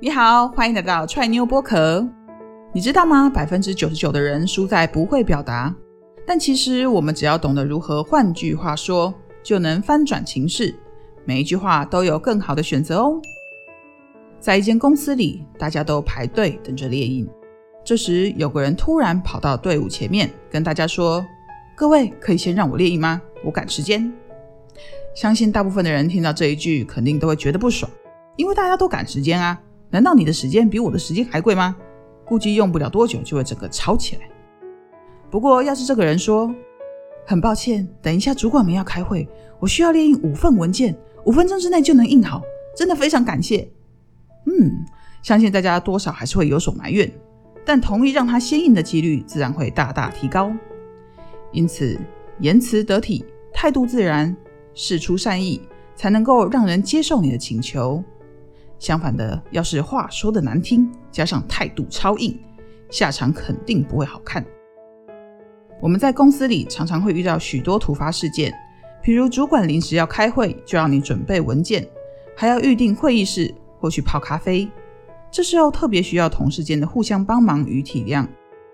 你好，欢迎来到踹妞播客。你知道吗？百分之九十九的人输在不会表达，但其实我们只要懂得如何换句话说，就能翻转情势。每一句话都有更好的选择哦。在一间公司里，大家都排队等着猎鹰。这时，有个人突然跑到队伍前面，跟大家说：“各位，可以先让我猎鹰吗？我赶时间。”相信大部分的人听到这一句，肯定都会觉得不爽，因为大家都赶时间啊。难道你的时间比我的时间还贵吗？估计用不了多久就会整个吵起来。不过，要是这个人说：“很抱歉，等一下主管们要开会，我需要列印五份文件，五分钟之内就能印好，真的非常感谢。”嗯，相信大家多少还是会有所埋怨，但同意让他先印的几率自然会大大提高。因此，言辞得体，态度自然，事出善意，才能够让人接受你的请求。相反的，要是话说的难听，加上态度超硬，下场肯定不会好看。我们在公司里常常会遇到许多突发事件，比如主管临时要开会，就让你准备文件，还要预定会议室或去泡咖啡。这时候特别需要同事间的互相帮忙与体谅，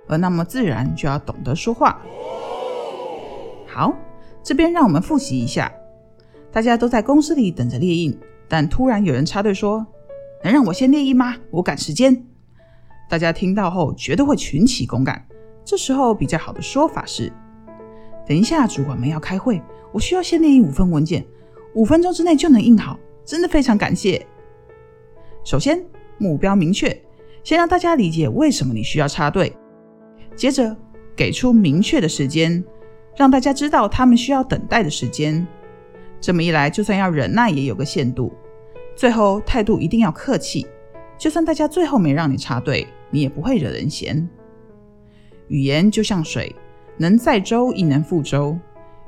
而那么自然就要懂得说话。好，这边让我们复习一下，大家都在公司里等着列印，但突然有人插队说。能让我先列印吗？我赶时间。大家听到后绝对会群起攻赶。这时候比较好的说法是：等一下，主管们要开会，我需要先列印五份文件，五分钟之内就能印好，真的非常感谢。首先，目标明确，先让大家理解为什么你需要插队。接着，给出明确的时间，让大家知道他们需要等待的时间。这么一来，就算要忍耐，也有个限度。最后态度一定要客气，就算大家最后没让你插队，你也不会惹人嫌。语言就像水，能载舟亦能覆舟。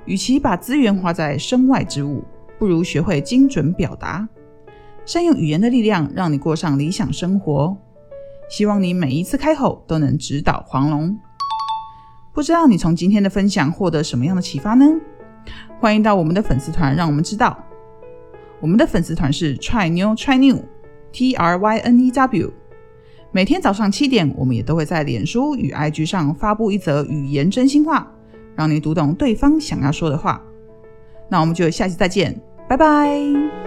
与其把资源花在身外之物，不如学会精准表达，善用语言的力量，让你过上理想生活。希望你每一次开口都能直捣黄龙。不知道你从今天的分享获得什么样的启发呢？欢迎到我们的粉丝团，让我们知道。我们的粉丝团是 Try New Try New，T R Y N E W。每天早上七点，我们也都会在脸书与 IG 上发布一则语言真心话，让你读懂对方想要说的话。那我们就下期再见，拜拜。